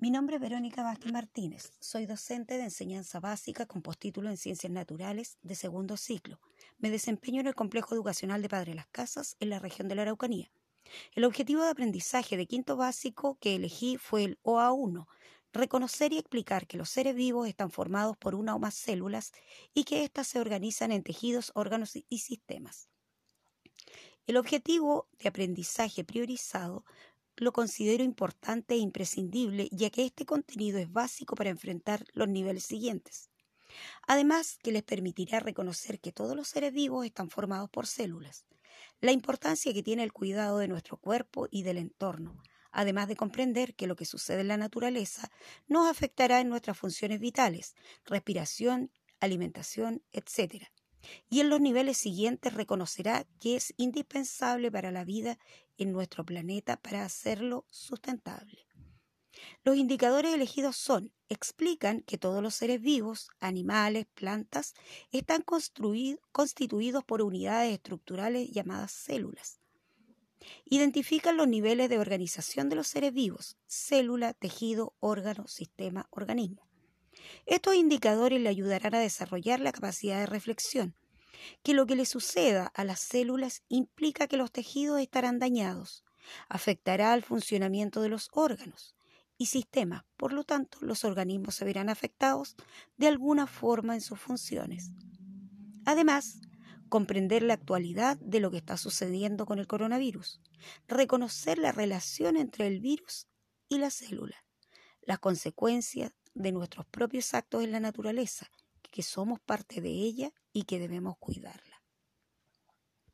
Mi nombre es Verónica Vázquez Martínez. Soy docente de enseñanza básica con postítulo en Ciencias Naturales de segundo ciclo. Me desempeño en el Complejo Educacional de Padre Las Casas en la región de la Araucanía. El objetivo de aprendizaje de quinto básico que elegí fue el OA1, reconocer y explicar que los seres vivos están formados por una o más células y que éstas se organizan en tejidos, órganos y sistemas. El objetivo de aprendizaje priorizado lo considero importante e imprescindible, ya que este contenido es básico para enfrentar los niveles siguientes. Además, que les permitirá reconocer que todos los seres vivos están formados por células, la importancia que tiene el cuidado de nuestro cuerpo y del entorno, además de comprender que lo que sucede en la naturaleza nos afectará en nuestras funciones vitales, respiración, alimentación, etc y en los niveles siguientes reconocerá que es indispensable para la vida en nuestro planeta para hacerlo sustentable. Los indicadores elegidos son, explican que todos los seres vivos, animales, plantas, están constituidos por unidades estructurales llamadas células. Identifican los niveles de organización de los seres vivos, célula, tejido, órgano, sistema, organismo. Estos indicadores le ayudarán a desarrollar la capacidad de reflexión, que lo que le suceda a las células implica que los tejidos estarán dañados, afectará al funcionamiento de los órganos y sistemas, por lo tanto los organismos se verán afectados de alguna forma en sus funciones. Además, comprender la actualidad de lo que está sucediendo con el coronavirus, reconocer la relación entre el virus y la célula, las consecuencias de nuestros propios actos en la naturaleza, que somos parte de ella y que debemos cuidarla.